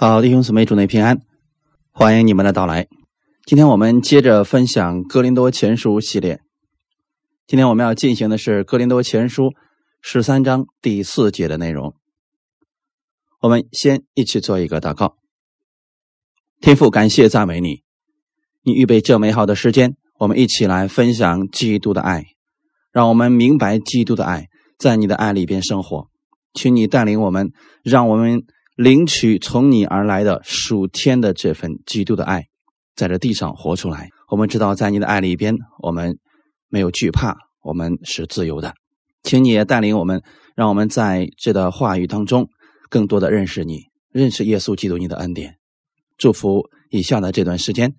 好，弟兄姊妹，主内平安，欢迎你们的到来。今天我们接着分享《哥林多前书》系列。今天我们要进行的是《哥林多前书》十三章第四节的内容。我们先一起做一个祷告。天父，感谢赞美你，你预备这美好的时间，我们一起来分享基督的爱，让我们明白基督的爱，在你的爱里边生活。请你带领我们，让我们。领取从你而来的属天的这份基督的爱，在这地上活出来。我们知道，在你的爱里边，我们没有惧怕，我们是自由的。请你也带领我们，让我们在这的话语当中，更多的认识你，认识耶稣基督你的恩典。祝福以下的这段时间，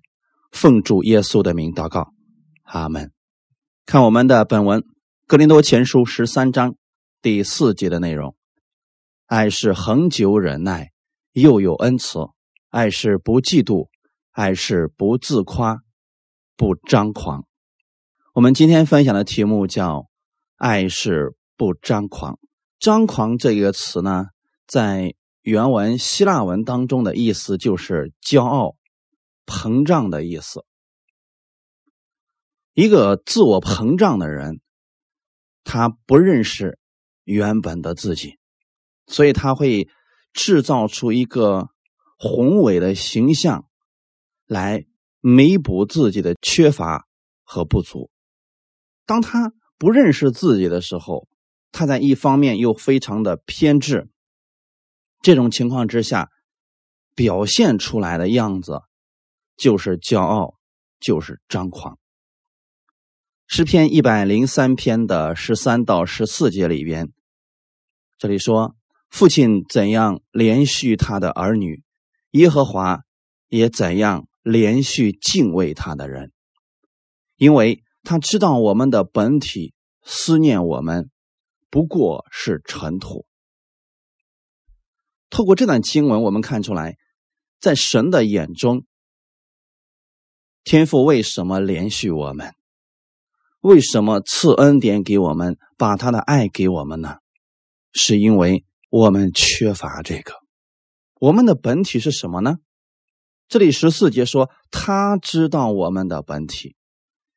奉主耶稣的名祷告，阿门。看我们的本文《格林多前书》十三章第四节的内容。爱是恒久忍耐，又有恩慈；爱是不嫉妒，爱是不自夸，不张狂。我们今天分享的题目叫“爱是不张狂”。张狂这个词呢，在原文希腊文当中的意思就是骄傲、膨胀的意思。一个自我膨胀的人，他不认识原本的自己。所以他会制造出一个宏伟的形象，来弥补自己的缺乏和不足。当他不认识自己的时候，他在一方面又非常的偏执。这种情况之下，表现出来的样子就是骄傲，就是张狂。诗篇一百零三篇的十三到十四节里边，这里说。父亲怎样连续他的儿女，耶和华也怎样连续敬畏他的人，因为他知道我们的本体思念我们，不过是尘土。透过这段经文，我们看出来，在神的眼中，天父为什么连续我们？为什么赐恩典给我们，把他的爱给我们呢？是因为。我们缺乏这个，我们的本体是什么呢？这里十四节说他知道我们的本体。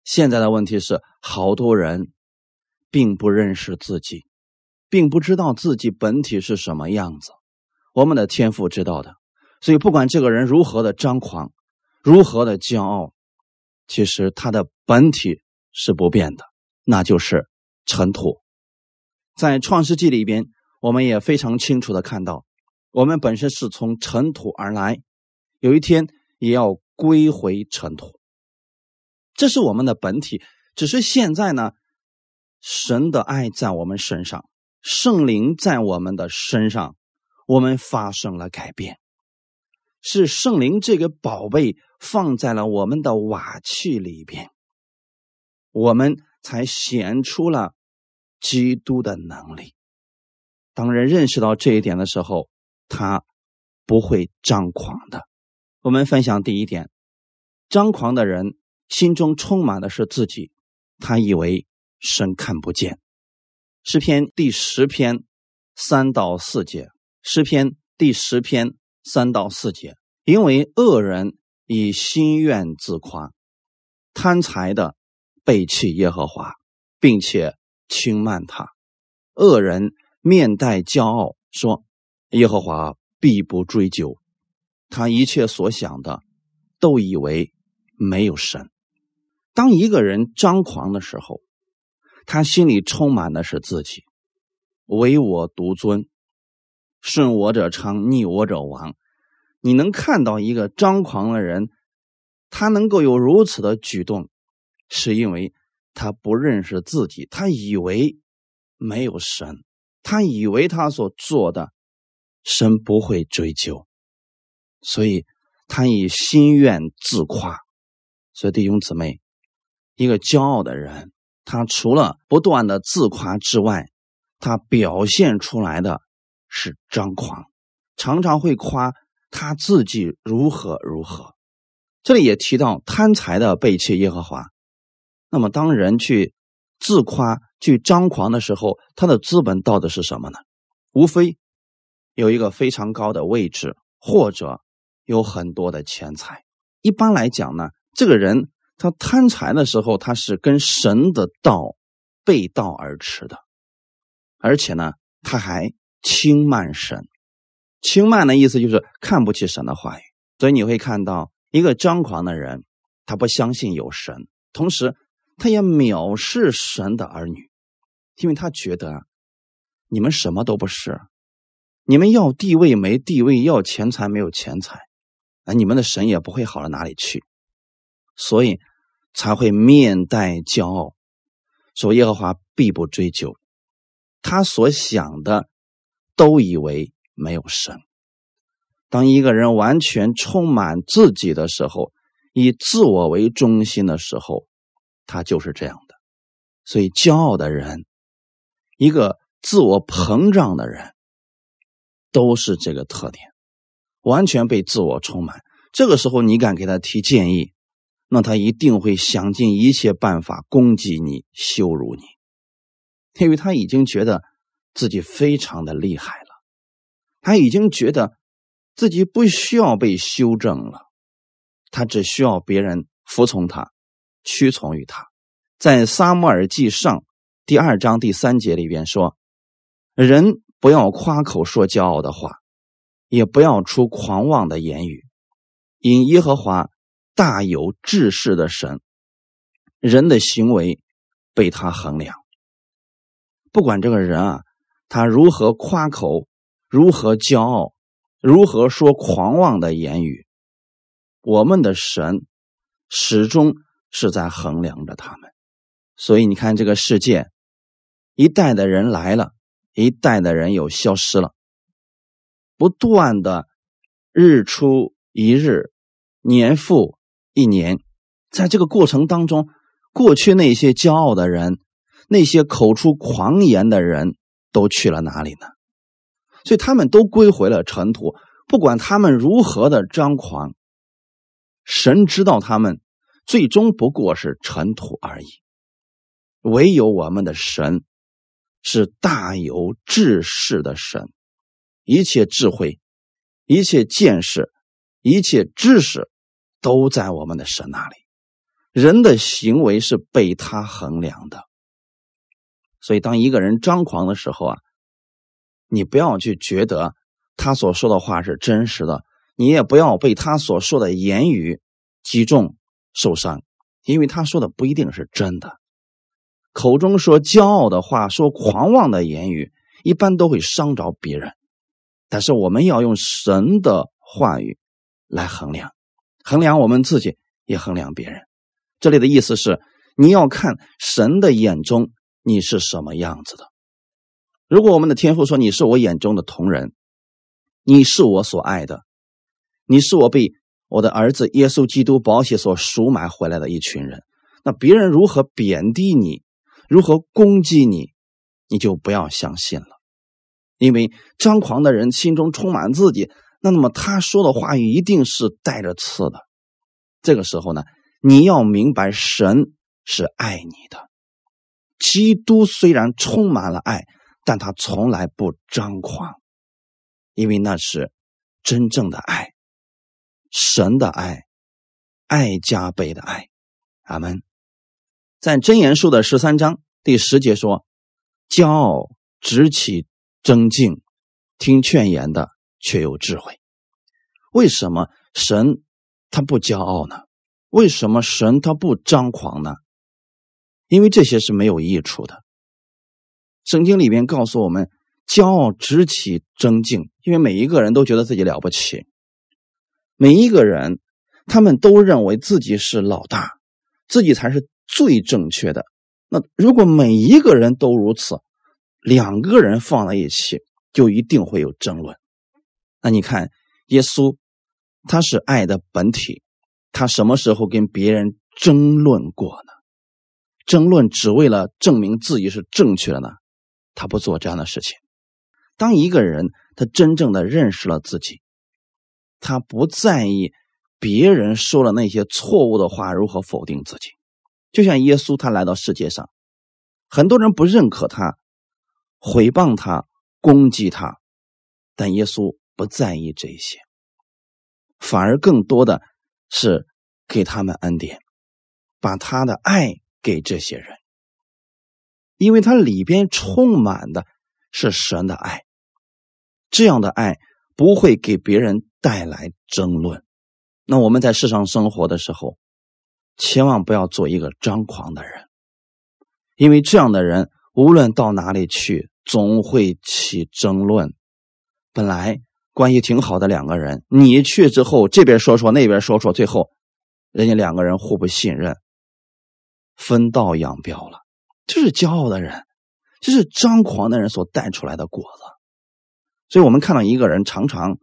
现在的问题是，好多人并不认识自己，并不知道自己本体是什么样子。我们的天赋知道的，所以不管这个人如何的张狂，如何的骄傲，其实他的本体是不变的，那就是尘土。在创世纪里边。我们也非常清楚的看到，我们本身是从尘土而来，有一天也要归回尘土。这是我们的本体，只是现在呢，神的爱在我们身上，圣灵在我们的身上，我们发生了改变。是圣灵这个宝贝放在了我们的瓦器里边，我们才显出了基督的能力。当人认识到这一点的时候，他不会张狂的。我们分享第一点：张狂的人心中充满的是自己，他以为神看不见。诗篇第十篇三到四节，诗篇第十篇三到四节，因为恶人以心愿自夸，贪财的背弃耶和华，并且轻慢他，恶人。面带骄傲说：“耶和华必不追究，他一切所想的，都以为没有神。当一个人张狂的时候，他心里充满的是自己，唯我独尊，顺我者昌，逆我者亡。你能看到一个张狂的人，他能够有如此的举动，是因为他不认识自己，他以为没有神。”他以为他所做的，神不会追究，所以他以心愿自夸。所以弟兄姊妹，一个骄傲的人，他除了不断的自夸之外，他表现出来的是张狂，常常会夸他自己如何如何。这里也提到贪财的背弃耶和华。那么当人去自夸。去张狂的时候，他的资本到底是什么呢？无非有一个非常高的位置，或者有很多的钱财。一般来讲呢，这个人他贪财的时候，他是跟神的道背道而驰的，而且呢，他还轻慢神。轻慢的意思就是看不起神的话语。所以你会看到一个张狂的人，他不相信有神，同时他也藐视神的儿女，因为他觉得你们什么都不是。你们要地位没地位，要钱财没有钱财，啊，你们的神也不会好到哪里去，所以才会面带骄傲，说耶和华必不追究。他所想的都以为没有神。当一个人完全充满自己的时候，以自我为中心的时候，他就是这样的。所以，骄傲的人，一个自我膨胀的人。都是这个特点，完全被自我充满。这个时候，你敢给他提建议，那他一定会想尽一切办法攻击你、羞辱你，因为他已经觉得自己非常的厉害了，他已经觉得自己不需要被修正了，他只需要别人服从他、屈从于他。在撒母耳记上第二章第三节里边说，人。不要夸口说骄傲的话，也不要出狂妄的言语。因耶和华大有志士的神，人的行为被他衡量。不管这个人啊，他如何夸口，如何骄傲，如何说狂妄的言语，我们的神始终是在衡量着他们。所以你看，这个世界一代的人来了。一代的人又消失了，不断的日出一日，年复一年，在这个过程当中，过去那些骄傲的人，那些口出狂言的人都去了哪里呢？所以他们都归回了尘土。不管他们如何的张狂，神知道他们最终不过是尘土而已。唯有我们的神。是大有志士的神，一切智慧、一切见识、一切知识，都在我们的神那里。人的行为是被他衡量的，所以当一个人张狂的时候啊，你不要去觉得他所说的话是真实的，你也不要被他所说的言语击中受伤，因为他说的不一定是真的。口中说骄傲的话，说狂妄的言语，一般都会伤着别人。但是我们要用神的话语来衡量，衡量我们自己，也衡量别人。这里的意思是，你要看神的眼中你是什么样子的。如果我们的天父说你是我眼中的同人，你是我所爱的，你是我被我的儿子耶稣基督宝血所赎买回来的一群人，那别人如何贬低你？如何攻击你，你就不要相信了，因为张狂的人心中充满自己，那那么他说的话语一定是带着刺的。这个时候呢，你要明白，神是爱你的。基督虽然充满了爱，但他从来不张狂，因为那是真正的爱，神的爱，爱加倍的爱。阿门。在真言书的十三章第十节说：“骄傲直起争竞，听劝言的却有智慧。”为什么神他不骄傲呢？为什么神他不张狂呢？因为这些是没有益处的。圣经里面告诉我们：“骄傲直起争竞，因为每一个人都觉得自己了不起，每一个人他们都认为自己是老大，自己才是。”最正确的。那如果每一个人都如此，两个人放在一起，就一定会有争论。那你看，耶稣他是爱的本体，他什么时候跟别人争论过呢？争论只为了证明自己是正确的呢？他不做这样的事情。当一个人他真正的认识了自己，他不在意别人说了那些错误的话如何否定自己。就像耶稣，他来到世界上，很多人不认可他，毁谤他，攻击他，但耶稣不在意这些，反而更多的是给他们恩典，把他的爱给这些人，因为他里边充满的是神的爱，这样的爱不会给别人带来争论。那我们在世上生活的时候，千万不要做一个张狂的人，因为这样的人无论到哪里去，总会起争论。本来。关系挺好的两个人，你去之后，这边说说，那边说说，最后，人家两个人互不信任，分道扬镳了。这是骄傲的人，这是张狂的人所带出来的果子。所以，我们看到一个人常常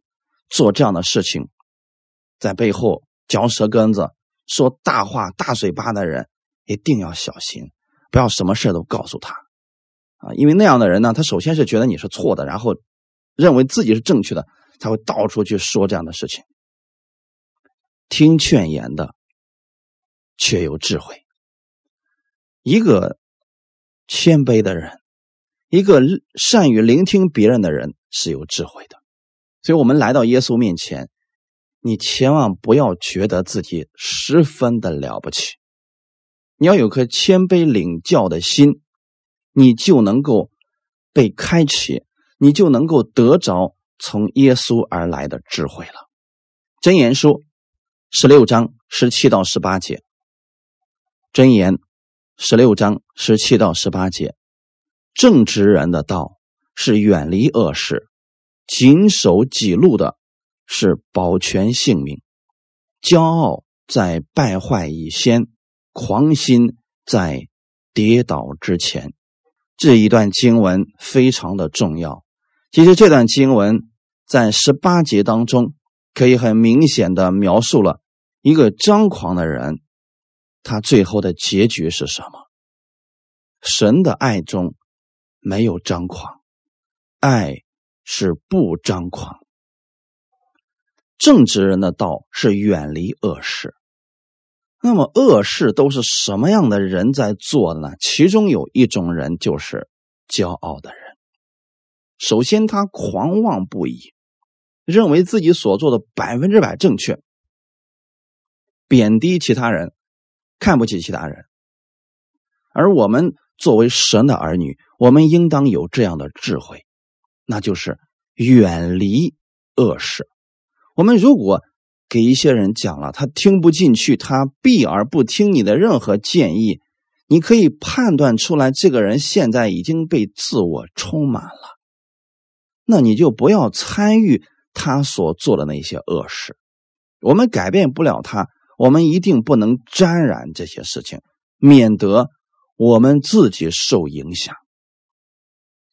做这样的事情，在背后嚼舌根子、说大话、大嘴巴的人，一定要小心，不要什么事都告诉他啊！因为那样的人呢，他首先是觉得你是错的，然后认为自己是正确的。他会到处去说这样的事情。听劝言的，却有智慧。一个谦卑的人，一个善于聆听别人的人，是有智慧的。所以，我们来到耶稣面前，你千万不要觉得自己十分的了不起，你要有颗谦卑领教的心，你就能够被开启，你就能够得着。从耶稣而来的智慧了，《真言书》十六章十七到十八节，《真言》十六章十七到十八节，正直人的道是远离恶事，谨守己路的是保全性命。骄傲在败坏以先，狂心在跌倒之前。这一段经文非常的重要。其实这段经文。在十八节当中，可以很明显的描述了一个张狂的人，他最后的结局是什么？神的爱中没有张狂，爱是不张狂。正直人的道是远离恶事。那么恶事都是什么样的人在做的呢？其中有一种人就是骄傲的人。首先，他狂妄不已。认为自己所做的百分之百正确，贬低其他人，看不起其他人。而我们作为神的儿女，我们应当有这样的智慧，那就是远离恶事。我们如果给一些人讲了，他听不进去，他避而不听你的任何建议，你可以判断出来，这个人现在已经被自我充满了，那你就不要参与。他所做的那些恶事，我们改变不了他，我们一定不能沾染这些事情，免得我们自己受影响。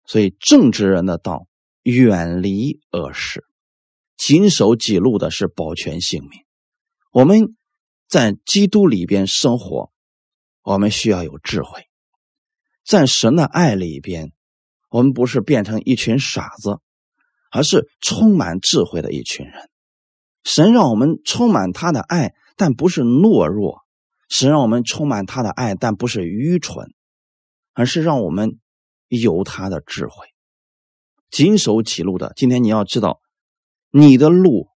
所以，正直人的道，远离恶事，谨守己路的是保全性命。我们在基督里边生活，我们需要有智慧，在神的爱里边，我们不是变成一群傻子。而是充满智慧的一群人。神让我们充满他的爱，但不是懦弱；神让我们充满他的爱，但不是愚蠢，而是让我们有他的智慧。谨守己路的，今天你要知道，你的路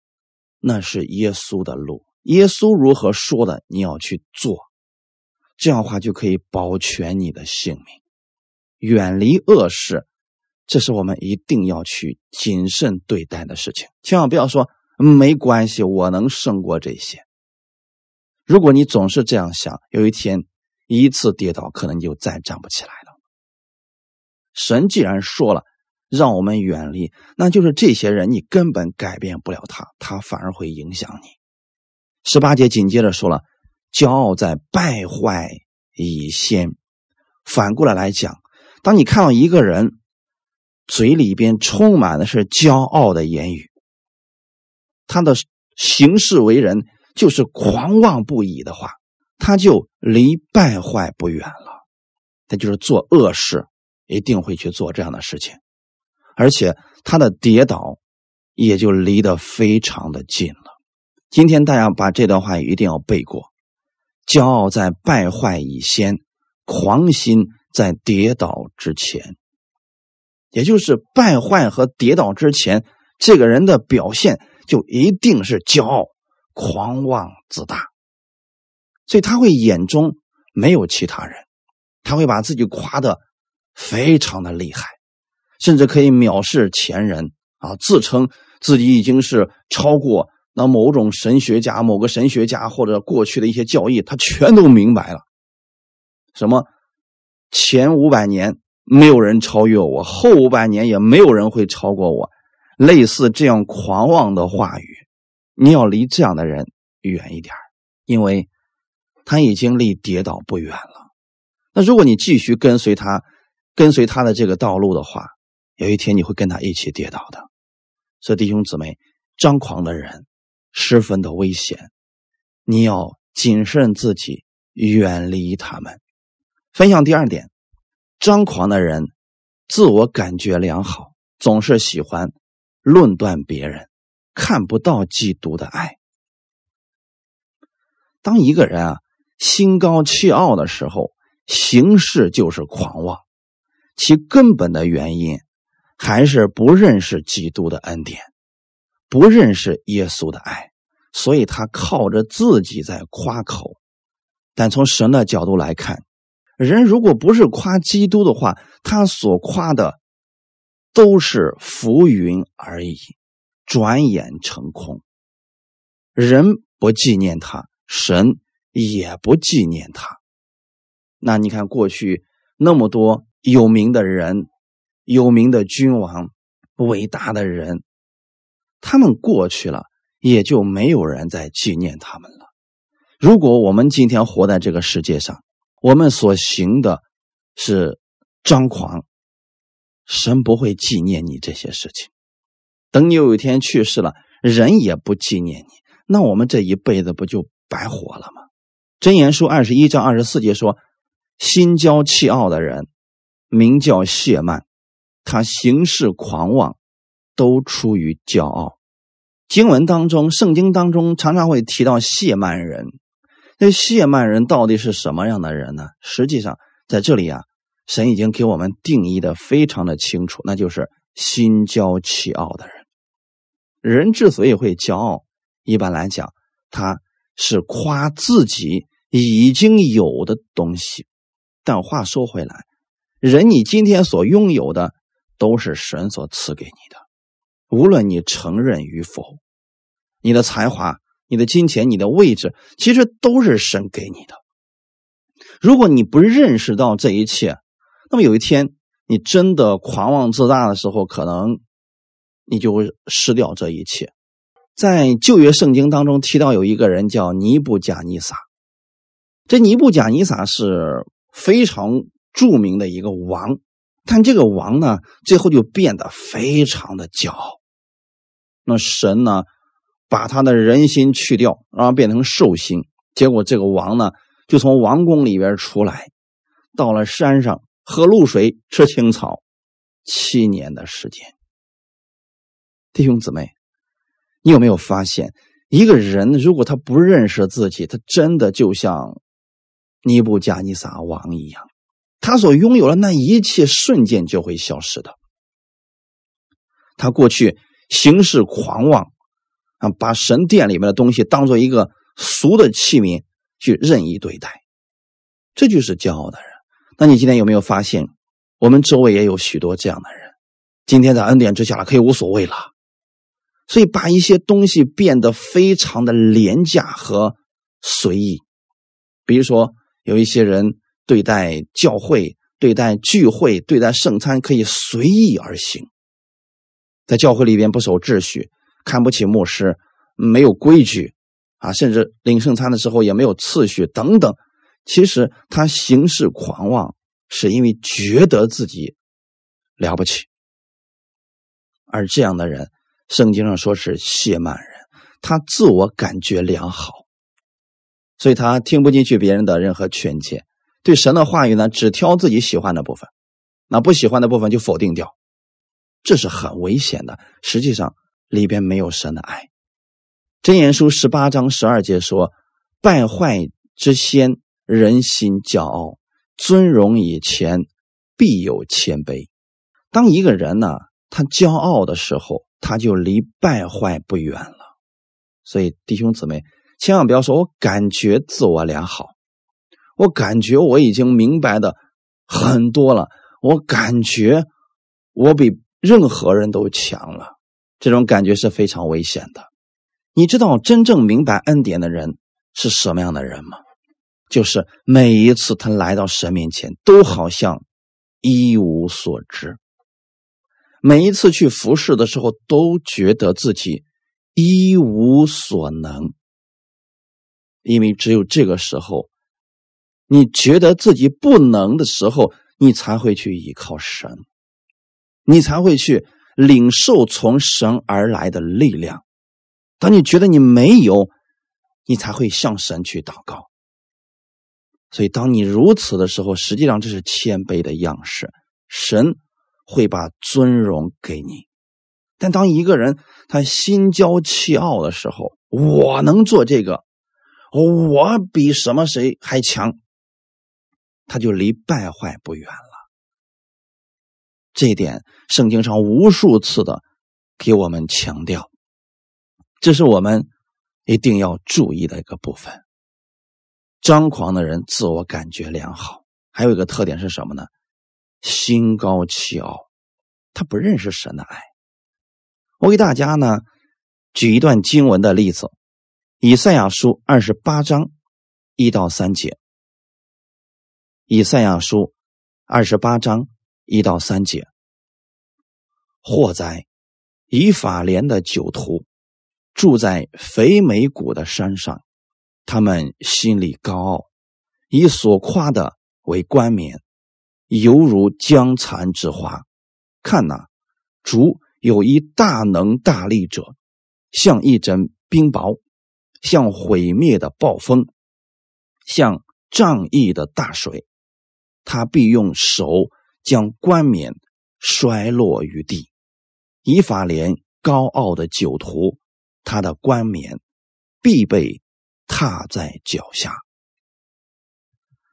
那是耶稣的路，耶稣如何说的，你要去做，这样的话就可以保全你的性命，远离恶事。这是我们一定要去谨慎对待的事情，千万不要说没关系，我能胜过这些。如果你总是这样想，有一天一次跌倒，可能就再站不起来了。神既然说了让我们远离，那就是这些人，你根本改变不了他，他反而会影响你。十八节紧接着说了，骄傲在败坏以先。反过来来讲，当你看到一个人。嘴里边充满的是骄傲的言语，他的行事为人就是狂妄不已的话，他就离败坏不远了。他就是做恶事，一定会去做这样的事情，而且他的跌倒也就离得非常的近了。今天大家把这段话一定要背过：骄傲在败坏以先，狂心在跌倒之前。也就是败坏和跌倒之前，这个人的表现就一定是骄傲，狂妄自大，所以他会眼中没有其他人，他会把自己夸的非常的厉害，甚至可以藐视前人啊，自称自己已经是超过那某种神学家、某个神学家或者过去的一些教义，他全都明白了。什么前五百年没有人超越我，后五百年也没有人会超过我。类似这样狂妄的话语，你要离这样的人远一点，因为他已经离跌倒不远了。那如果你继续跟随他，跟随他的这个道路的话，有一天你会跟他一起跌倒的。所以弟兄姊妹，张狂的人十分的危险，你要谨慎自己，远离他们。分享第二点，张狂的人自我感觉良好，总是喜欢。论断别人，看不到基督的爱。当一个人啊心高气傲的时候，行事就是狂妄，其根本的原因还是不认识基督的恩典，不认识耶稣的爱，所以他靠着自己在夸口。但从神的角度来看，人如果不是夸基督的话，他所夸的。都是浮云而已，转眼成空。人不纪念他，神也不纪念他。那你看，过去那么多有名的人、有名的君王、伟大的人，他们过去了，也就没有人再纪念他们了。如果我们今天活在这个世界上，我们所行的是张狂。神不会纪念你这些事情，等你有一天去世了，人也不纪念你，那我们这一辈子不就白活了吗？箴言书二十一章二十四节说：“心骄气傲的人，名叫谢曼，他行事狂妄，都出于骄傲。”经文当中，圣经当中常常会提到谢曼人。那谢曼人到底是什么样的人呢？实际上，在这里啊。神已经给我们定义的非常的清楚，那就是心骄气傲的人。人之所以会骄傲，一般来讲，他是夸自己已经有的东西。但话说回来，人你今天所拥有的都是神所赐给你的，无论你承认与否，你的才华、你的金钱、你的位置，其实都是神给你的。如果你不认识到这一切，那么有一天，你真的狂妄自大的时候，可能你就会失掉这一切。在旧约圣经当中提到有一个人叫尼布贾尼撒，这尼布贾尼撒是非常著名的一个王，但这个王呢，最后就变得非常的骄傲。那神呢，把他的人心去掉，让他变成兽心，结果这个王呢，就从王宫里边出来，到了山上。喝露水，吃青草，七年的时间。弟兄姊妹，你有没有发现，一个人如果他不认识自己，他真的就像尼布加尼撒王一样，他所拥有的那一切瞬间就会消失的。他过去行事狂妄啊，把神殿里面的东西当做一个俗的器皿去任意对待，这就是骄傲的人。那你今天有没有发现，我们周围也有许多这样的人？今天在恩典之下了，可以无所谓了，所以把一些东西变得非常的廉价和随意。比如说，有一些人对待教会、对待聚会、对待圣餐，可以随意而行，在教会里边不守秩序，看不起牧师，没有规矩啊，甚至领圣餐的时候也没有次序等等。其实他行事狂妄，是因为觉得自己了不起，而这样的人，圣经上说是谢曼人，他自我感觉良好，所以他听不进去别人的任何劝诫，对神的话语呢，只挑自己喜欢的部分，那不喜欢的部分就否定掉，这是很危险的。实际上里边没有神的爱。箴言书十八章十二节说：“败坏之先。”人心骄傲，尊荣以前必有谦卑。当一个人呢，他骄傲的时候，他就离败坏不远了。所以弟兄姊妹，千万不要说我感觉自我良好，我感觉我已经明白的很多了，我感觉我比任何人都强了。这种感觉是非常危险的。你知道真正明白恩典的人是什么样的人吗？就是每一次他来到神面前，都好像一无所知；每一次去服侍的时候，都觉得自己一无所能。因为只有这个时候，你觉得自己不能的时候，你才会去依靠神，你才会去领受从神而来的力量。当你觉得你没有，你才会向神去祷告。所以，当你如此的时候，实际上这是谦卑的样式。神会把尊荣给你，但当一个人他心骄气傲的时候，我能做这个，我比什么谁还强，他就离败坏不远了。这一点，圣经上无数次的给我们强调，这是我们一定要注意的一个部分。张狂的人自我感觉良好，还有一个特点是什么呢？心高气傲，他不认识神的爱。我给大家呢举一段经文的例子，《以赛亚书》二十八章一到三节，《以赛亚书》二十八章一到三节，或在以法莲的酒徒住在肥美谷的山上。他们心里高傲，以所夸的为冠冕，犹如江蚕之花。看呐，主有一大能大力者，像一阵冰雹，像毁灭的暴风，像仗义的大水。他必用手将冠冕摔落于地。以法莲高傲的酒徒，他的冠冕必被。踏在脚下。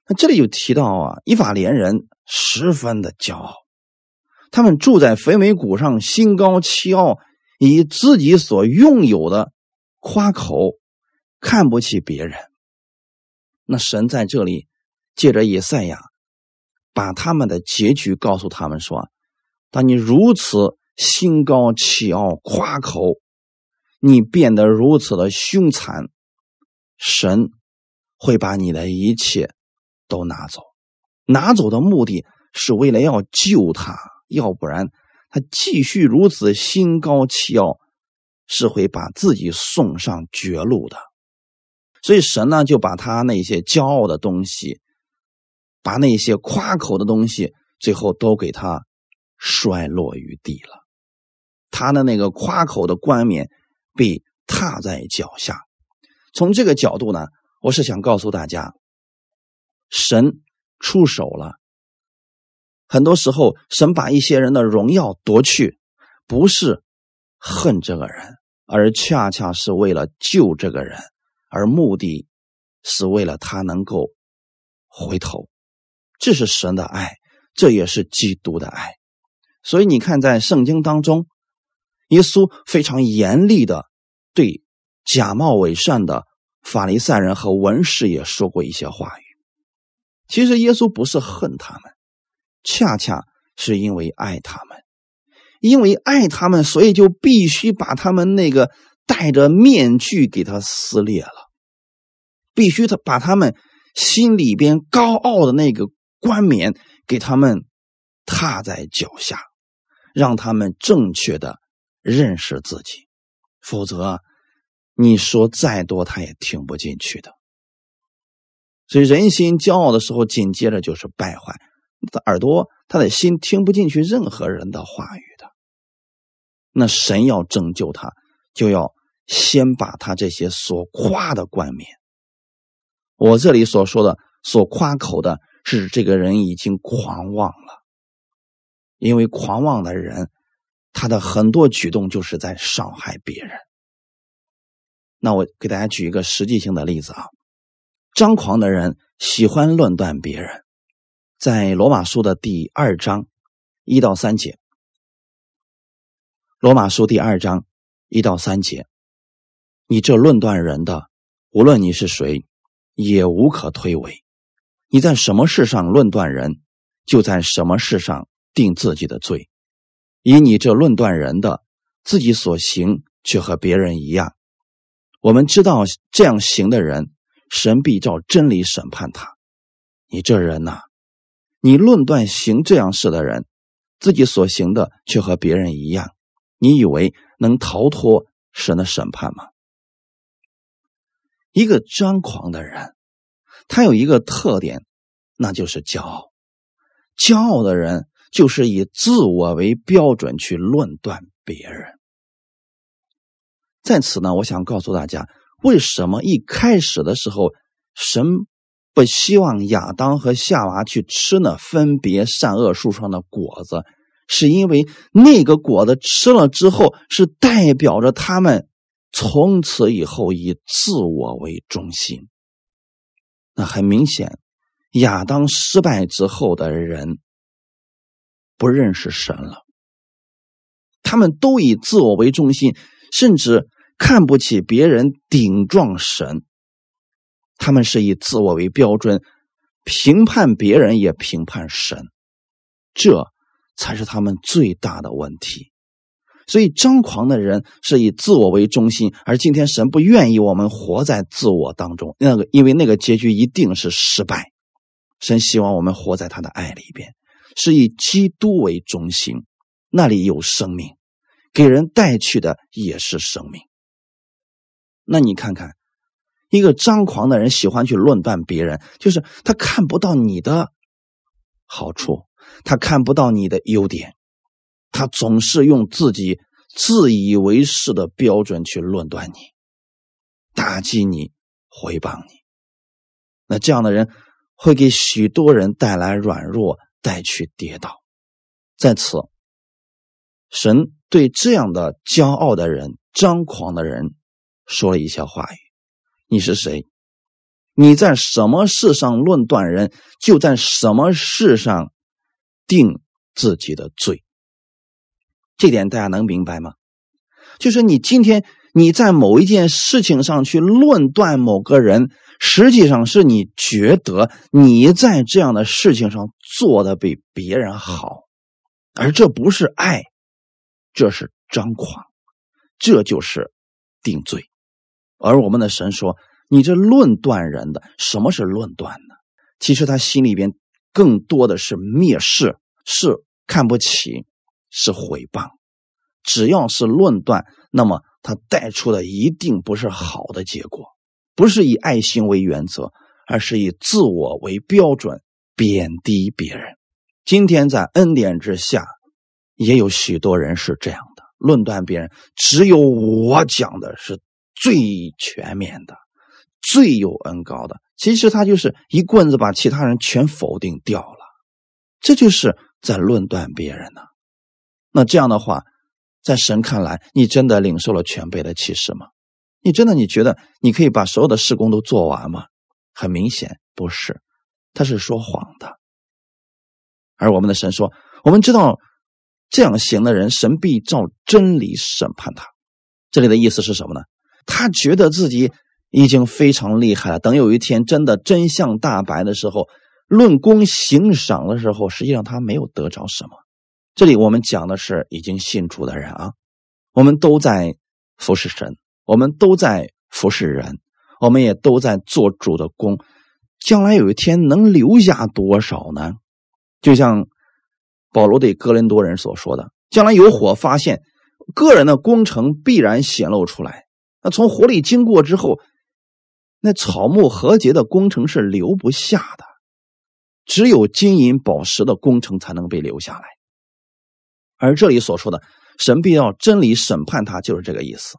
那这里有提到啊，以法莲人十分的骄傲，他们住在肥美谷上，心高气傲，以自己所拥有的夸口，看不起别人。那神在这里借着以赛亚，把他们的结局告诉他们说：当你如此心高气傲、夸口，你变得如此的凶残。神会把你的一切都拿走，拿走的目的是为了要救他，要不然他继续如此心高气傲，是会把自己送上绝路的。所以神呢，就把他那些骄傲的东西，把那些夸口的东西，最后都给他摔落于地了。他的那个夸口的冠冕被踏在脚下。从这个角度呢，我是想告诉大家，神出手了。很多时候，神把一些人的荣耀夺去，不是恨这个人，而恰恰是为了救这个人，而目的是为了他能够回头。这是神的爱，这也是基督的爱。所以你看，在圣经当中，耶稣非常严厉的对。假冒伪善的法利赛人和文士也说过一些话语。其实耶稣不是恨他们，恰恰是因为爱他们，因为爱他们，所以就必须把他们那个戴着面具给他撕裂了，必须他把他们心里边高傲的那个冠冕给他们踏在脚下，让他们正确的认识自己，否则。你说再多，他也听不进去的。所以人心骄傲的时候，紧接着就是败坏。他的耳朵，他的心听不进去任何人的话语的。那神要拯救他，就要先把他这些所夸的冠冕。我这里所说的所夸口的，是这个人已经狂妄了。因为狂妄的人，他的很多举动就是在伤害别人。那我给大家举一个实际性的例子啊，张狂的人喜欢论断别人，在罗马书的第二章一到三节，罗马书第二章一到三节，你这论断人的，无论你是谁，也无可推诿。你在什么事上论断人，就在什么事上定自己的罪。以你这论断人的，自己所行却和别人一样。我们知道这样行的人，神必照真理审判他。你这人呐，你论断行这样事的人，自己所行的却和别人一样，你以为能逃脱神的审判吗？一个张狂的人，他有一个特点，那就是骄傲。骄傲的人就是以自我为标准去论断别人。在此呢，我想告诉大家，为什么一开始的时候，神不希望亚当和夏娃去吃那分别善恶树上的果子，是因为那个果子吃了之后，是代表着他们从此以后以自我为中心。那很明显，亚当失败之后的人不认识神了，他们都以自我为中心，甚至。看不起别人，顶撞神，他们是以自我为标准，评判别人也评判神，这才是他们最大的问题。所以张狂的人是以自我为中心，而今天神不愿意我们活在自我当中，那个因为那个结局一定是失败。神希望我们活在他的爱里边，是以基督为中心，那里有生命，给人带去的也是生命。那你看看，一个张狂的人喜欢去论断别人，就是他看不到你的好处，他看不到你的优点，他总是用自己自以为是的标准去论断你，打击你，回谤你。那这样的人会给许多人带来软弱，带去跌倒。在此，神对这样的骄傲的人、张狂的人。说了一些话语，你是谁？你在什么事上论断人，就在什么事上定自己的罪。这点大家能明白吗？就是你今天你在某一件事情上去论断某个人，实际上是你觉得你在这样的事情上做的比别人好，而这不是爱，这是张狂，这就是定罪。而我们的神说：“你这论断人的，什么是论断呢？其实他心里边更多的是蔑视，是看不起，是毁谤。只要是论断，那么他带出的一定不是好的结果，不是以爱心为原则，而是以自我为标准，贬低别人。今天在恩典之下，也有许多人是这样的，论断别人，只有我讲的是。”最全面的、最有恩高的，其实他就是一棍子把其他人全否定掉了，这就是在论断别人呢。那这样的话，在神看来，你真的领受了全备的启示吗？你真的你觉得你可以把所有的事工都做完吗？很明显不是，他是说谎的。而我们的神说，我们知道这样行的人，神必照真理审判他。这里的意思是什么呢？他觉得自己已经非常厉害了。等有一天真的真相大白的时候，论功行赏的时候，实际上他没有得着什么。这里我们讲的是已经信主的人啊，我们都在服侍神，我们都在服侍人，我们也都在做主的功。将来有一天能留下多少呢？就像保罗对哥林多人所说的：“将来有火发现，个人的工程必然显露出来。”那从火里经过之后，那草木和结的工程是留不下的，只有金银宝石的工程才能被留下来。而这里所说的神必要真理审判他，就是这个意思。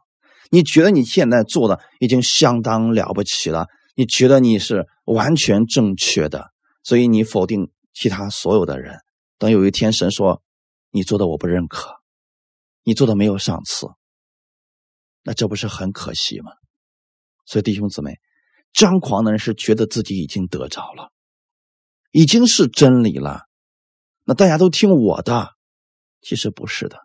你觉得你现在做的已经相当了不起了，你觉得你是完全正确的，所以你否定其他所有的人。等有一天神说你做的我不认可，你做的没有上次。那这不是很可惜吗？所以弟兄姊妹，张狂的人是觉得自己已经得着了，已经是真理了。那大家都听我的，其实不是的。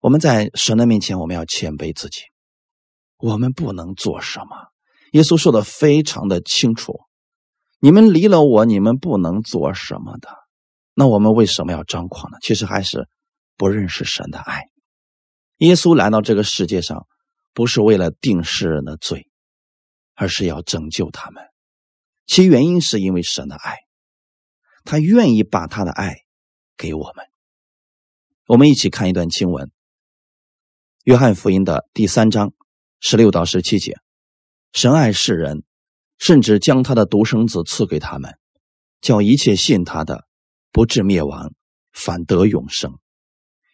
我们在神的面前，我们要谦卑自己。我们不能做什么。耶稣说的非常的清楚：你们离了我，你们不能做什么的。那我们为什么要张狂呢？其实还是不认识神的爱。耶稣来到这个世界上，不是为了定世人的罪，而是要拯救他们。其原因是因为神的爱，他愿意把他的爱给我们。我们一起看一段经文，《约翰福音》的第三章十六到十七节：神爱世人，甚至将他的独生子赐给他们，叫一切信他的不至灭亡，反得永生。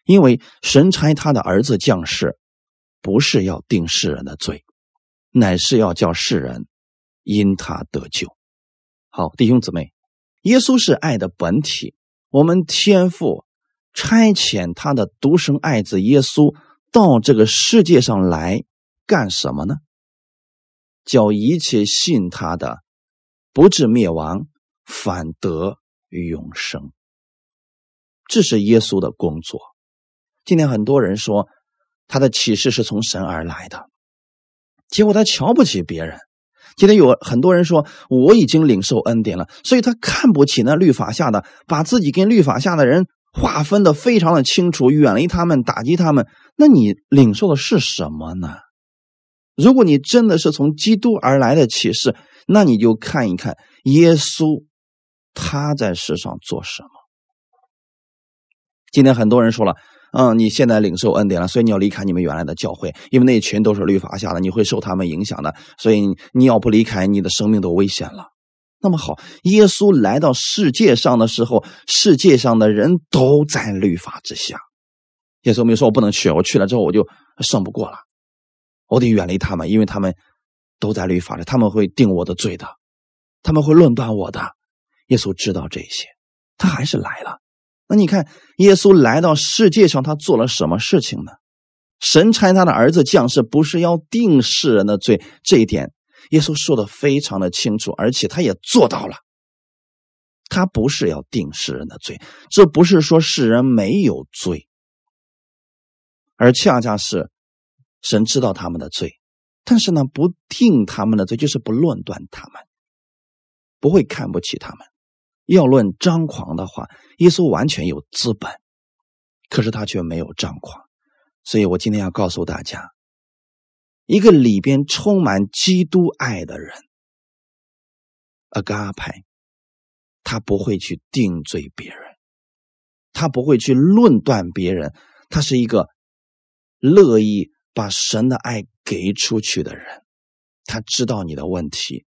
因为神差他的儿子降世，不是要定世人的罪，乃是要叫世人因他得救。好，弟兄姊妹，耶稣是爱的本体。我们天父差遣他的独生爱子耶稣到这个世界上来干什么呢？叫一切信他的不至灭亡，反得永生。这是耶稣的工作。今天很多人说他的启示是从神而来的，结果他瞧不起别人。今天有很多人说我已经领受恩典了，所以他看不起那律法下的，把自己跟律法下的人划分的非常的清楚，远离他们，打击他们。那你领受的是什么呢？如果你真的是从基督而来的启示，那你就看一看耶稣他在世上做什么。今天很多人说了。嗯，你现在领受恩典了，所以你要离开你们原来的教会，因为那群都是律法下的，你会受他们影响的。所以你要不离开，你的生命都危险了。那么好，耶稣来到世界上的时候，世界上的人都在律法之下。耶稣没有说我不能去，我去了之后我就胜不过了，我得远离他们，因为他们都在律法里，他们会定我的罪的，他们会论断我的。耶稣知道这些，他还是来了。那你看，耶稣来到世界上，他做了什么事情呢？神差他的儿子降世，不是要定世人的罪，这一点耶稣说的非常的清楚，而且他也做到了。他不是要定世人的罪，这不是说世人没有罪，而恰恰是神知道他们的罪，但是呢，不定他们的罪，就是不论断他们，不会看不起他们。要论张狂的话，耶稣完全有资本，可是他却没有张狂。所以我今天要告诉大家，一个里边充满基督爱的人，阿嘎派，他不会去定罪别人，他不会去论断别人，他是一个乐意把神的爱给出去的人。他知道你的问题，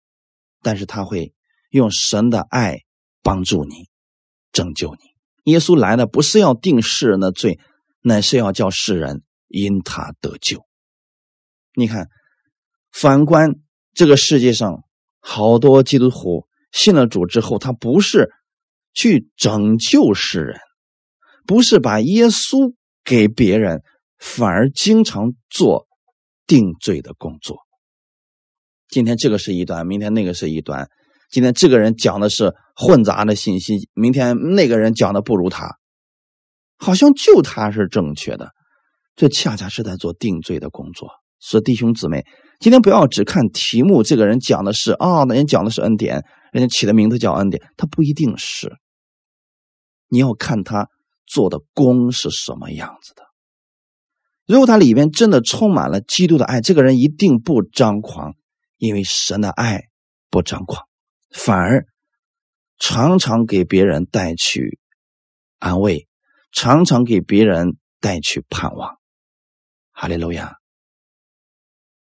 但是他会用神的爱。帮助你，拯救你。耶稣来的不是要定世人的罪，乃是要叫世人因他得救。你看，反观这个世界上，好多基督徒信了主之后，他不是去拯救世人，不是把耶稣给别人，反而经常做定罪的工作。今天这个是一端，明天那个是一端。今天这个人讲的是混杂的信息，明天那个人讲的不如他，好像就他是正确的，这恰恰是在做定罪的工作。所以弟兄姊妹，今天不要只看题目，这个人讲的是啊，那人讲的是恩典，人家起的名字叫恩典，他不一定是。你要看他做的功是什么样子的。如果他里面真的充满了基督的爱，这个人一定不张狂，因为神的爱不张狂。反而常常给别人带去安慰，常常给别人带去盼望。哈利路亚！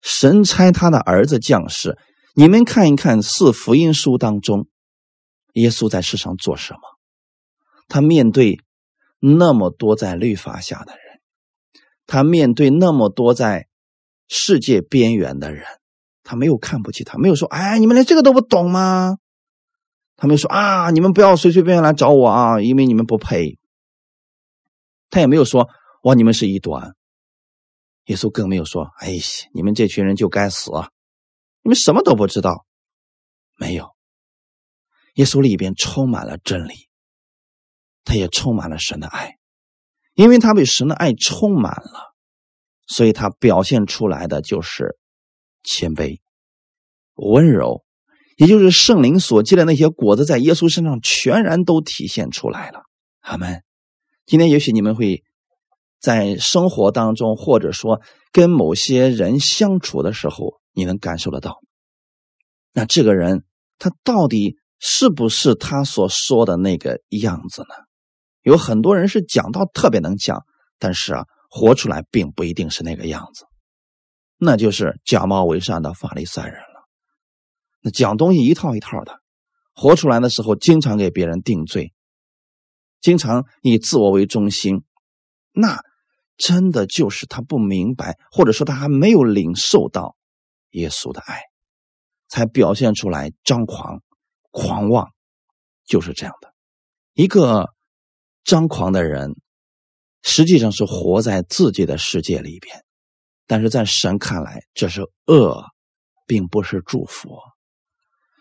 神差他的儿子降世，你们看一看四福音书当中，耶稣在世上做什么？他面对那么多在律法下的人，他面对那么多在世界边缘的人。他没有看不起他，没有说：“哎，你们连这个都不懂吗？”他们说：“啊，你们不要随随便便来找我啊，因为你们不配。”他也没有说：“哇，你们是异端。”耶稣更没有说：“哎呀，你们这群人就该死，啊你们什么都不知道。”没有。耶稣里边充满了真理，他也充满了神的爱，因为他被神的爱充满了，所以他表现出来的就是。谦卑、温柔，也就是圣灵所结的那些果子，在耶稣身上全然都体现出来了。阿门。今天也许你们会在生活当中，或者说跟某些人相处的时候，你能感受得到，那这个人他到底是不是他所说的那个样子呢？有很多人是讲到特别能讲，但是啊，活出来并不一定是那个样子。那就是假冒伪善的法利赛人了。那讲东西一套一套的，活出来的时候经常给别人定罪，经常以自我为中心，那真的就是他不明白，或者说他还没有领受到耶稣的爱，才表现出来张狂、狂妄，就是这样的。一个张狂的人，实际上是活在自己的世界里边。但是在神看来，这是恶，并不是祝福。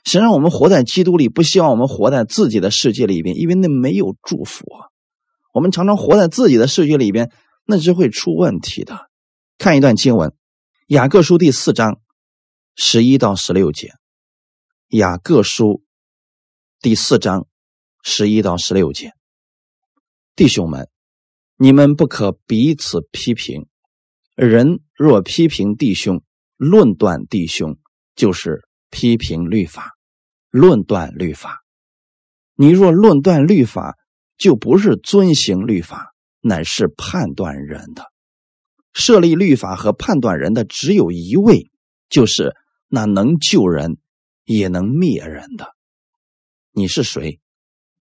神让我们活在基督里，不希望我们活在自己的世界里边，因为那没有祝福。我们常常活在自己的世界里边，那是会出问题的。看一段经文，《雅各书》第四章十一到十六节，《雅各书》第四章十一到十六节，弟兄们，你们不可彼此批评。人若批评弟兄、论断弟兄，就是批评律法、论断律法。你若论断律法，就不是遵行律法，乃是判断人的。设立律法和判断人的只有一位，就是那能救人也能灭人的。你是谁，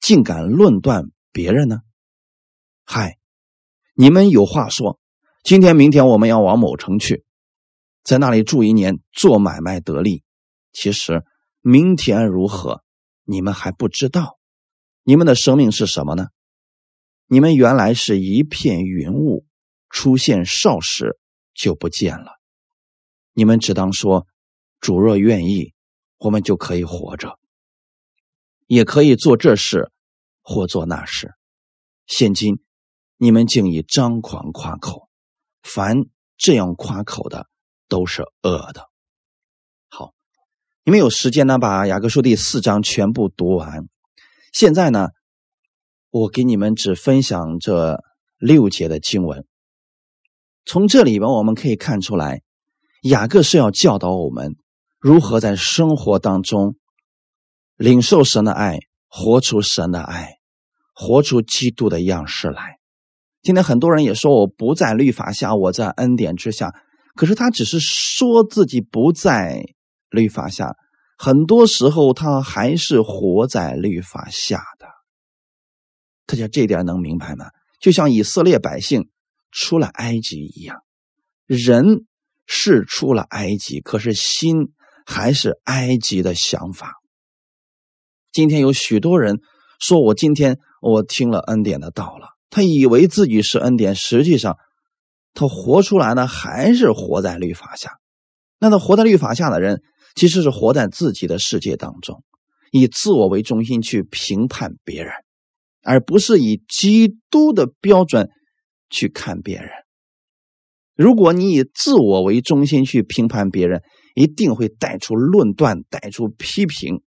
竟敢论断别人呢？嗨，你们有话说。今天、明天我们要往某城去，在那里住一年，做买卖得利。其实明天如何，你们还不知道。你们的生命是什么呢？你们原来是一片云雾，出现少时就不见了。你们只当说：主若愿意，我们就可以活着，也可以做这事或做那事。现今你们竟以张狂夸口。凡这样夸口的，都是恶的。好，你们有时间呢，把雅各书第四章全部读完。现在呢，我给你们只分享这六节的经文。从这里边我们可以看出来，雅各是要教导我们如何在生活当中领受神的爱，活出神的爱，活出基督的样式来。今天很多人也说我不在律法下，我在恩典之下。可是他只是说自己不在律法下，很多时候他还是活在律法下。大家这点能明白吗？就像以色列百姓出了埃及一样，人是出了埃及，可是心还是埃及的想法。今天有许多人说我今天我听了恩典的道了。他以为自己是恩典，实际上，他活出来呢，还是活在律法下。那他活在律法下的人，其实是活在自己的世界当中，以自我为中心去评判别人，而不是以基督的标准去看别人。如果你以自我为中心去评判别人，一定会带出论断，带出批评。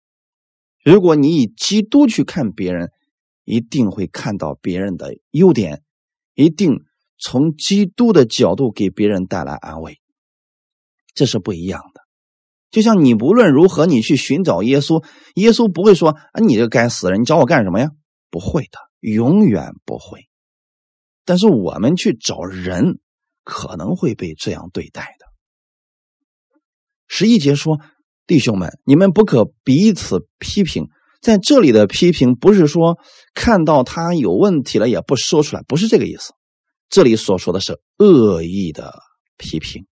如果你以基督去看别人，一定会看到别人的优点，一定从基督的角度给别人带来安慰，这是不一样的。就像你无论如何，你去寻找耶稣，耶稣不会说：“啊，你这个该死人，你找我干什么呀？”不会的，永远不会。但是我们去找人，可能会被这样对待的。十一节说：“弟兄们，你们不可彼此批评。”在这里的批评不是说看到他有问题了也不说出来，不是这个意思。这里所说的是恶意的批评，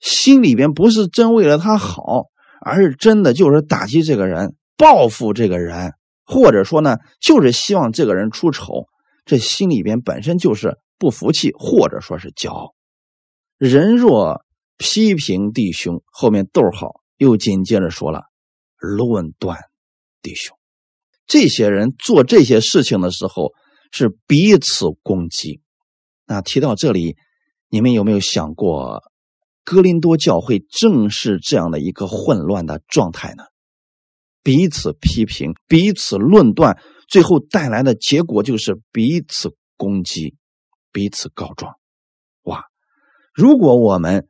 心里边不是真为了他好，而是真的就是打击这个人、报复这个人，或者说呢，就是希望这个人出丑。这心里边本身就是不服气，或者说是骄傲。人若批评弟兄，后面逗号又紧接着说了论断。弟兄，这些人做这些事情的时候是彼此攻击。那提到这里，你们有没有想过哥林多教会正是这样的一个混乱的状态呢？彼此批评，彼此论断，最后带来的结果就是彼此攻击，彼此告状。哇！如果我们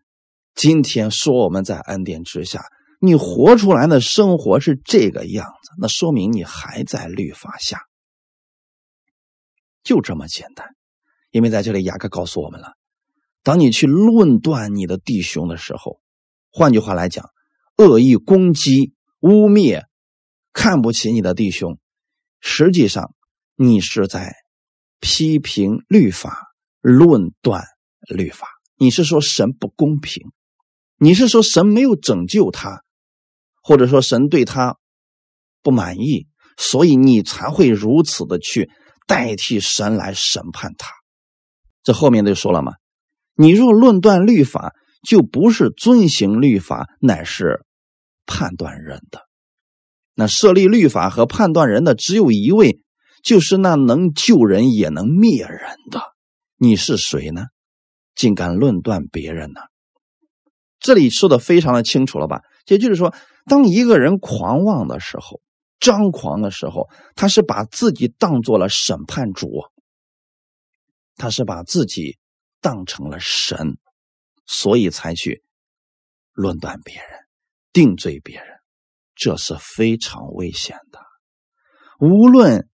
今天说我们在恩典之下，你活出来的生活是这个样子，那说明你还在律法下，就这么简单。因为在这里，雅各告诉我们了：当你去论断你的弟兄的时候，换句话来讲，恶意攻击、污蔑。看不起你的弟兄，实际上你是在批评律法、论断律法。你是说神不公平，你是说神没有拯救他，或者说神对他不满意，所以你才会如此的去代替神来审判他。这后面就说了嘛，你若论断律法，就不是遵行律法，乃是判断人的。那设立律法和判断人的只有一位，就是那能救人也能灭人的。你是谁呢？竟敢论断别人呢？这里说的非常的清楚了吧？也就是说，当一个人狂妄的时候，张狂的时候，他是把自己当做了审判主，他是把自己当成了神，所以才去论断别人、定罪别人。这是非常危险的。无论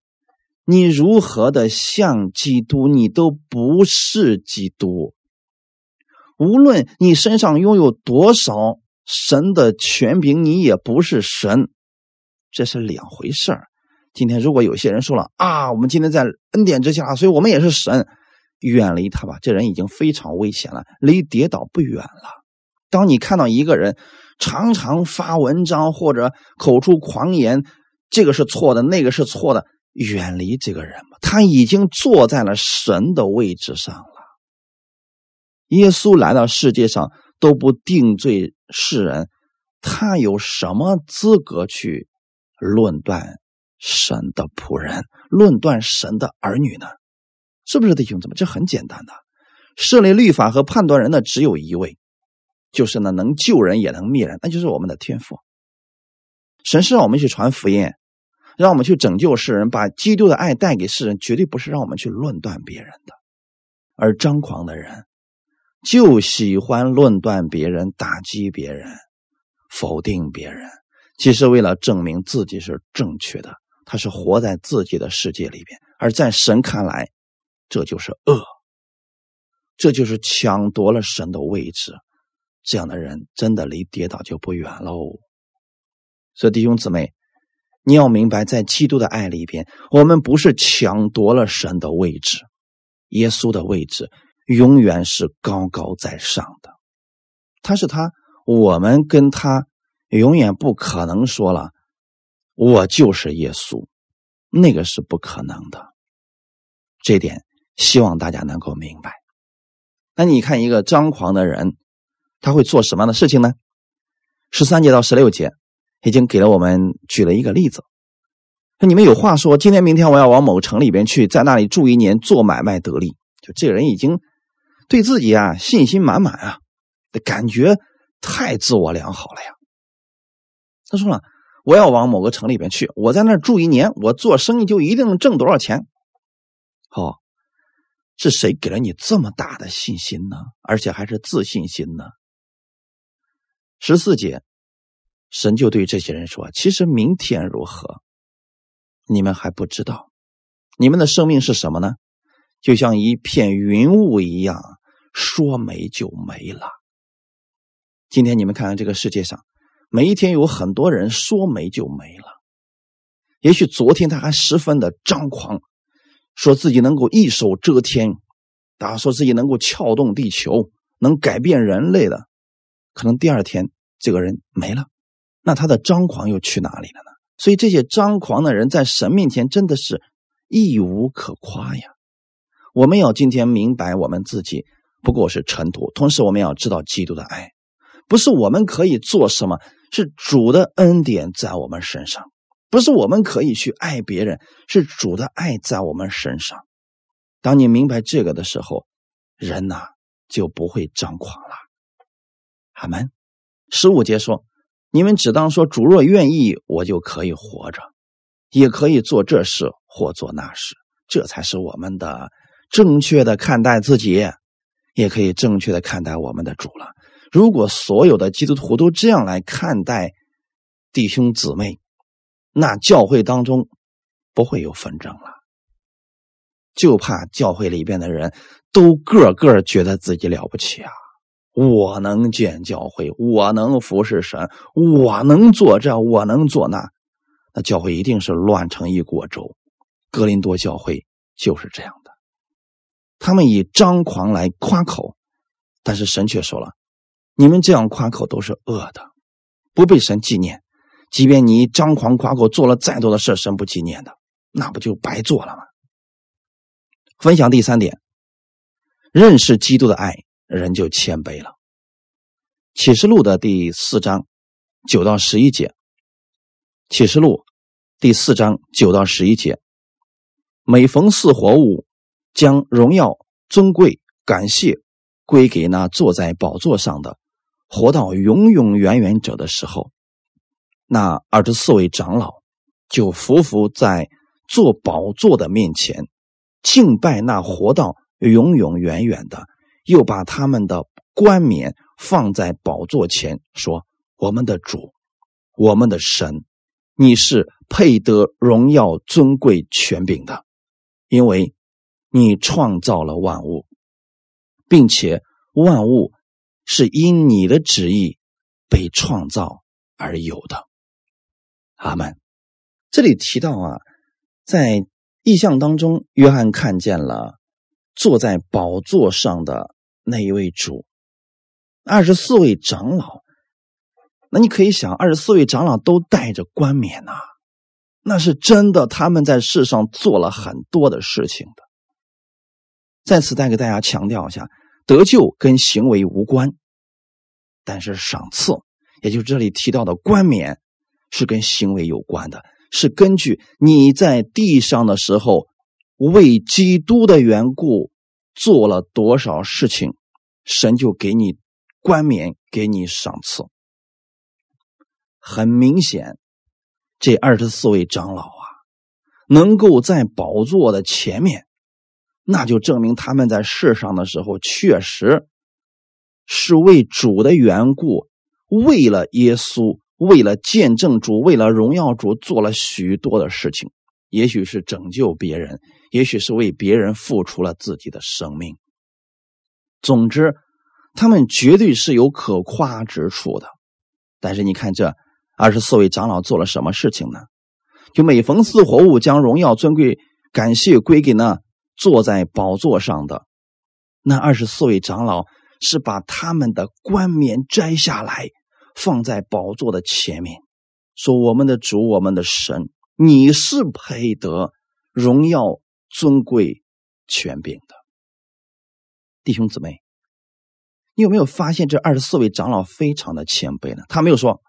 你如何的像基督，你都不是基督。无论你身上拥有多少神的权柄，你也不是神，这是两回事儿。今天如果有些人说了啊，我们今天在恩典之下，所以我们也是神，远离他吧。这人已经非常危险了，离跌倒不远了。当你看到一个人，常常发文章或者口出狂言，这个是错的，那个是错的，远离这个人吧。他已经坐在了神的位置上了。耶稣来到世界上都不定罪世人，他有什么资格去论断神的仆人、论断神的儿女呢？是不是弟兄姊妹？这很简单的，设立律法和判断人的只有一位。就是呢，能救人也能灭人，那就是我们的天赋。神是让我们去传福音，让我们去拯救世人，把基督的爱带给世人，绝对不是让我们去论断别人的。而张狂的人就喜欢论断别人、打击别人、否定别人，其实为了证明自己是正确的，他是活在自己的世界里边。而在神看来，这就是恶，这就是抢夺了神的位置。这样的人真的离跌倒就不远喽。所以弟兄姊妹，你要明白，在基督的爱里边，我们不是抢夺了神的位置，耶稣的位置永远是高高在上的。他是他，我们跟他永远不可能说了，我就是耶稣，那个是不可能的。这点希望大家能够明白。那你看一个张狂的人。他会做什么样的事情呢？十三节到十六节已经给了我们举了一个例子。那你们有话说，今天明天我要往某城里边去，在那里住一年，做买卖得利。就这个人已经对自己啊信心满满啊，感觉太自我良好了呀。他说了，我要往某个城里边去，我在那儿住一年，我做生意就一定能挣多少钱。好，是谁给了你这么大的信心呢？而且还是自信心呢？十四节，神就对这些人说：“其实明天如何，你们还不知道。你们的生命是什么呢？就像一片云雾一样，说没就没了。今天你们看看这个世界上，每一天有很多人说没就没了。也许昨天他还十分的张狂，说自己能够一手遮天，啊，说自己能够撬动地球，能改变人类的。”可能第二天这个人没了，那他的张狂又去哪里了呢？所以这些张狂的人在神面前真的是一无可夸呀。我们要今天明白，我们自己不过是尘土，同时我们要知道基督的爱，不是我们可以做什么，是主的恩典在我们身上；不是我们可以去爱别人，是主的爱在我们身上。当你明白这个的时候，人呐就不会张狂了。阿门。十五节说：“你们只当说，主若愿意，我就可以活着，也可以做这事或做那事。这才是我们的正确的看待自己，也可以正确的看待我们的主了。如果所有的基督徒都这样来看待弟兄姊妹，那教会当中不会有纷争了。就怕教会里边的人都个个觉得自己了不起啊！”我能建教会，我能服侍神，我能做这，我能做那，那教会一定是乱成一锅粥。格林多教会就是这样的，他们以张狂来夸口，但是神却说了：“你们这样夸口都是恶的，不被神纪念。即便你张狂夸口做了再多的事，神不纪念的，那不就白做了吗？”分享第三点，认识基督的爱。人就谦卑了。启示录的第四章九到十一节，启示录第四章九到十一节，每逢四活物，将荣耀、尊贵、感谢归给那坐在宝座上的、活到永永远远者的时候，那二十四位长老就匍匐在坐宝座的面前，敬拜那活到永永远远的。又把他们的冠冕放在宝座前，说：“我们的主，我们的神，你是配得荣耀、尊贵、权柄的，因为你创造了万物，并且万物是因你的旨意被创造而有的。”阿门。这里提到啊，在意象当中，约翰看见了坐在宝座上的。那一位主，二十四位长老，那你可以想，二十四位长老都带着冠冕呐，那是真的，他们在世上做了很多的事情的。在此再给大家强调一下，得救跟行为无关，但是赏赐，也就是这里提到的冠冕，是跟行为有关的，是根据你在地上的时候为基督的缘故。做了多少事情，神就给你冠冕，给你赏赐。很明显，这二十四位长老啊，能够在宝座的前面，那就证明他们在世上的时候确实是为主的缘故，为了耶稣，为了见证主，为了荣耀主，做了许多的事情。也许是拯救别人，也许是为别人付出了自己的生命。总之，他们绝对是有可夸之处的。但是，你看这二十四位长老做了什么事情呢？就每逢四活物，将荣耀、尊贵、感谢归给那坐在宝座上的那二十四位长老，是把他们的冠冕摘下来，放在宝座的前面，说：“我们的主，我们的神。”你是配得荣耀、尊贵、权柄的弟兄姊妹，你有没有发现这二十四位长老非常的谦卑呢？他没有说：“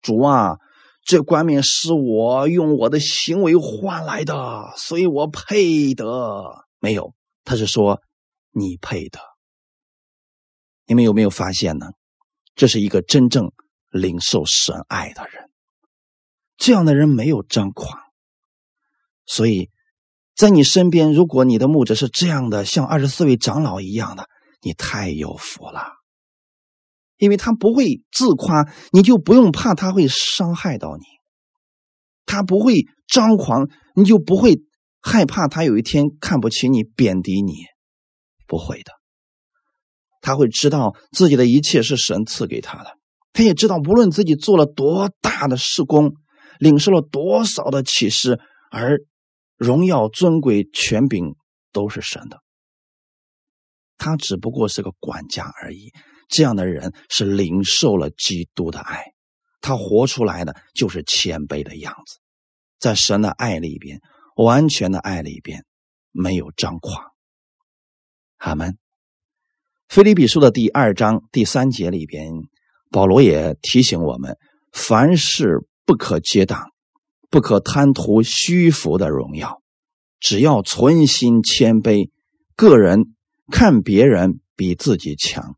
主啊，这冠冕是我用我的行为换来的，所以我配得。”没有，他是说：“你配得。”你们有没有发现呢？这是一个真正领受神爱的人。这样的人没有张狂，所以，在你身边，如果你的牧者是这样的，像二十四位长老一样的，你太有福了，因为他不会自夸，你就不用怕他会伤害到你；他不会张狂，你就不会害怕他有一天看不起你、贬低你，不会的。他会知道自己的一切是神赐给他的，他也知道无论自己做了多大的事工。领受了多少的启示，而荣耀、尊贵、权柄都是神的，他只不过是个管家而已。这样的人是领受了基督的爱，他活出来的就是谦卑的样子，在神的爱里边，完全的爱里边，没有张狂。阿门。菲利比书的第二章第三节里边，保罗也提醒我们，凡事。不可结党，不可贪图虚浮的荣耀，只要存心谦卑，个人看别人比自己强，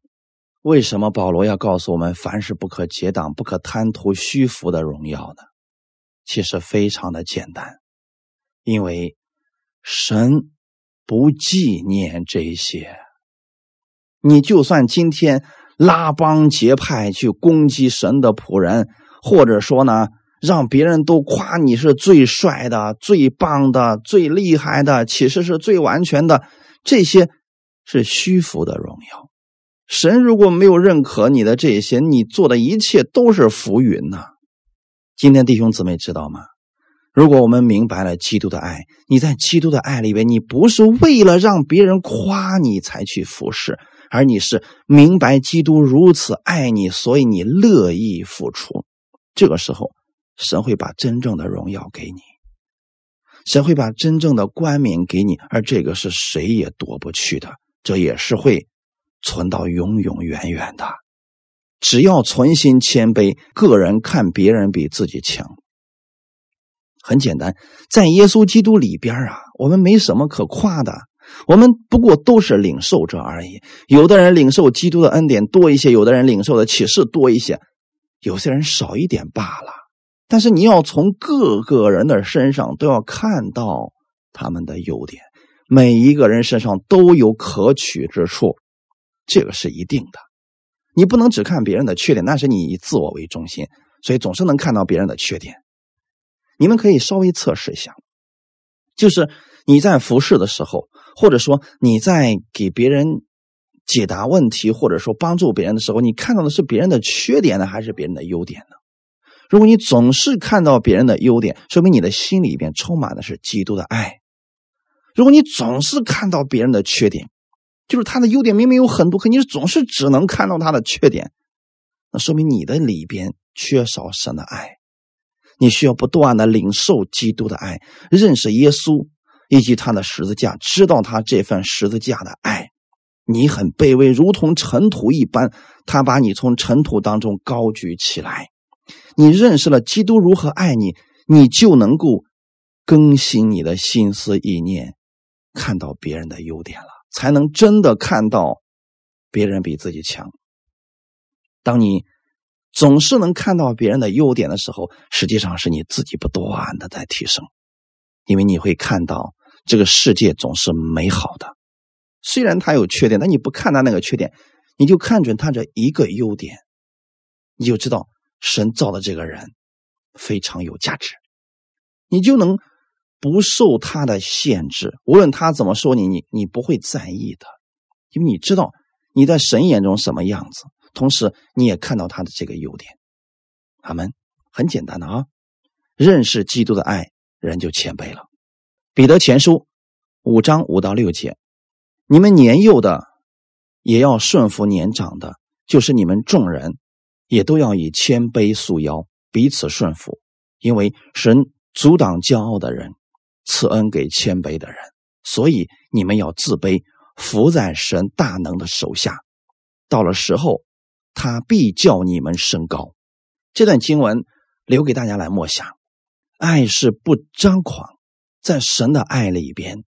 为什么保罗要告诉我们凡事不可结党，不可贪图虚浮的荣耀呢？其实非常的简单，因为神不纪念这些。你就算今天拉帮结派去攻击神的仆人，或者说呢，让别人都夸你是最帅的、最棒的、最厉害的，其实是最完全的，这些是虚浮的荣耀。神如果没有认可你的这些，你做的一切都是浮云呐。今天弟兄姊妹知道吗？如果我们明白了基督的爱，你在基督的爱里边，你不是为了让别人夸你才去服侍，而你是明白基督如此爱你，所以你乐意付出。这个时候，神会把真正的荣耀给你，神会把真正的冠冕给你，而这个是谁也夺不去的，这也是会。存到永永远远的，只要存心谦卑，个人看别人比自己强，很简单，在耶稣基督里边啊，我们没什么可夸的，我们不过都是领受者而已。有的人领受基督的恩典多一些，有的人领受的启示多一些，有些人少一点罢了。但是你要从各个人的身上都要看到他们的优点，每一个人身上都有可取之处。这个是一定的，你不能只看别人的缺点，那是你以自我为中心，所以总是能看到别人的缺点。你们可以稍微测试一下，就是你在服侍的时候，或者说你在给别人解答问题，或者说帮助别人的时候，你看到的是别人的缺点呢，还是别人的优点呢？如果你总是看到别人的优点，说明你的心里边充满的是基督的爱；如果你总是看到别人的缺点，就是他的优点明明有很多，可你总是只能看到他的缺点，那说明你的里边缺少神的爱。你需要不断的领受基督的爱，认识耶稣以及他的十字架，知道他这份十字架的爱。你很卑微，如同尘土一般，他把你从尘土当中高举起来。你认识了基督如何爱你，你就能够更新你的心思意念，看到别人的优点了。才能真的看到别人比自己强。当你总是能看到别人的优点的时候，实际上是你自己不断的在提升，因为你会看到这个世界总是美好的。虽然他有缺点，但你不看他那个缺点，你就看准他这一个优点，你就知道神造的这个人非常有价值，你就能。不受他的限制，无论他怎么说你，你你不会在意的，因为你知道你在神眼中什么样子，同时你也看到他的这个优点。阿门。很简单的啊，认识基督的爱，人就谦卑了。彼得前书五章五到六节，你们年幼的也要顺服年长的，就是你们众人也都要以谦卑束腰，彼此顺服，因为神阻挡骄傲的人。赐恩给谦卑的人，所以你们要自卑，伏在神大能的手下。到了时候，他必叫你们升高。这段经文留给大家来默想。爱是不张狂，在神的爱里边，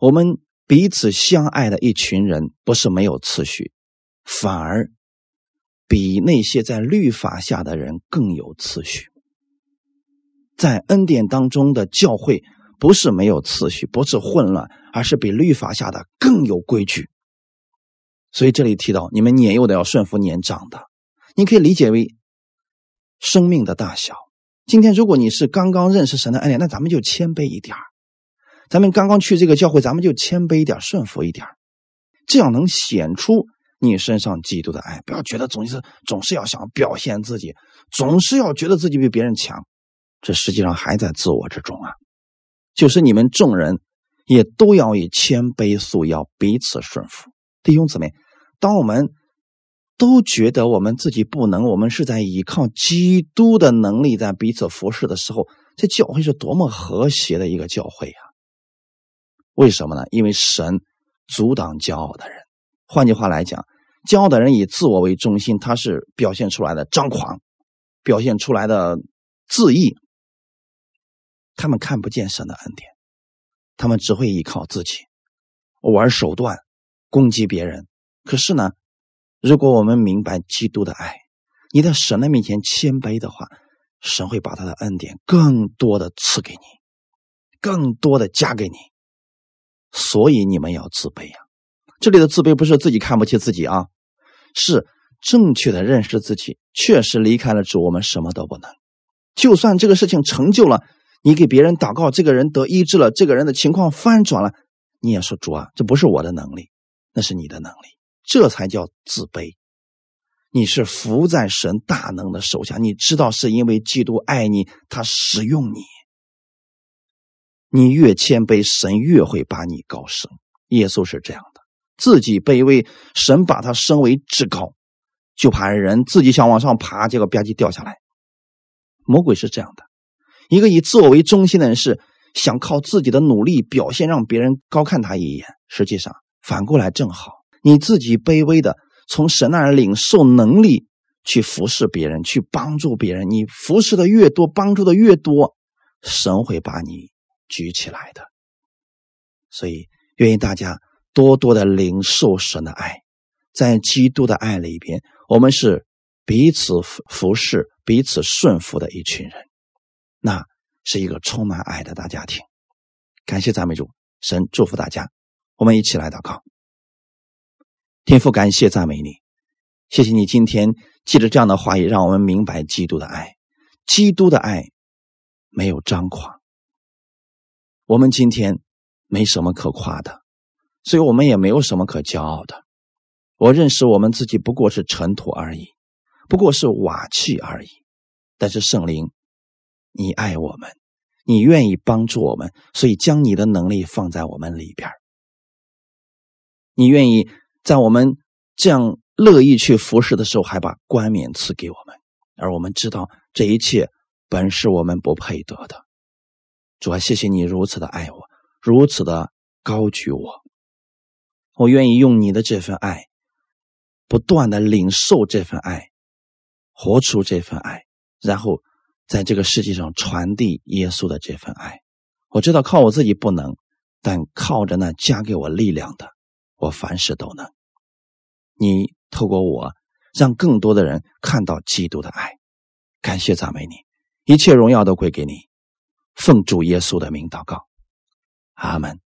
我们彼此相爱的一群人，不是没有次序，反而比那些在律法下的人更有次序。在恩典当中的教会。不是没有次序，不是混乱，而是比律法下的更有规矩。所以这里提到，你们年幼的要顺服年长的，你可以理解为生命的大小。今天如果你是刚刚认识神的恩典，那咱们就谦卑一点咱们刚刚去这个教会，咱们就谦卑一点，顺服一点这样能显出你身上基督的爱。不要觉得总是总是要想表现自己，总是要觉得自己比别人强，这实际上还在自我之中啊。就是你们众人也都要以谦卑素要彼此顺服，弟兄姊妹，当我们都觉得我们自己不能，我们是在依靠基督的能力在彼此服侍的时候，这教会是多么和谐的一个教会呀！为什么呢？因为神阻挡骄傲的人。换句话来讲，骄傲的人以自我为中心，他是表现出来的张狂，表现出来的自义。他们看不见神的恩典，他们只会依靠自己，玩手段攻击别人。可是呢，如果我们明白基督的爱，你在神的面前谦卑的话，神会把他的恩典更多的赐给你，更多的加给你。所以你们要自卑呀！这里的自卑不是自己看不起自己啊，是正确的认识自己。确实离开了主，我们什么都不能。就算这个事情成就了，你给别人祷告，这个人得医治了，这个人的情况翻转了，你也说主啊，这不是我的能力，那是你的能力，这才叫自卑。你是服在神大能的手下，你知道是因为基督爱你，他使用你。你越谦卑，神越会把你高升。耶稣是这样的，自己卑微，神把他升为至高。就怕人自己想往上爬，结果吧唧掉下来。魔鬼是这样的，一个以自我为中心的人是想靠自己的努力表现，让别人高看他一眼。实际上反过来正好，你自己卑微的从神那儿领受能力去服侍别人，去帮助别人。你服侍的越多，帮助的越多，神会把你举起来的。所以，愿意大家多多的领受神的爱。在基督的爱里边，我们是彼此服服侍、彼此顺服的一群人，那是一个充满爱的大家庭。感谢赞美主，神祝福大家。我们一起来祷告。天父，感谢赞美你，谢谢你今天借着这样的话语，让我们明白基督的爱。基督的爱没有张狂，我们今天没什么可夸的，所以我们也没有什么可骄傲的。我认识我们自己不过是尘土而已，不过是瓦器而已。但是圣灵，你爱我们，你愿意帮助我们，所以将你的能力放在我们里边你愿意在我们这样乐意去服侍的时候，还把冠冕赐给我们，而我们知道这一切本是我们不配得的。主啊，谢谢你如此的爱我，如此的高举我。我愿意用你的这份爱。不断的领受这份爱，活出这份爱，然后在这个世界上传递耶稣的这份爱。我知道靠我自己不能，但靠着那加给我力量的，我凡事都能。你透过我，让更多的人看到基督的爱。感谢赞美你，一切荣耀都归给你。奉主耶稣的名祷告，阿门。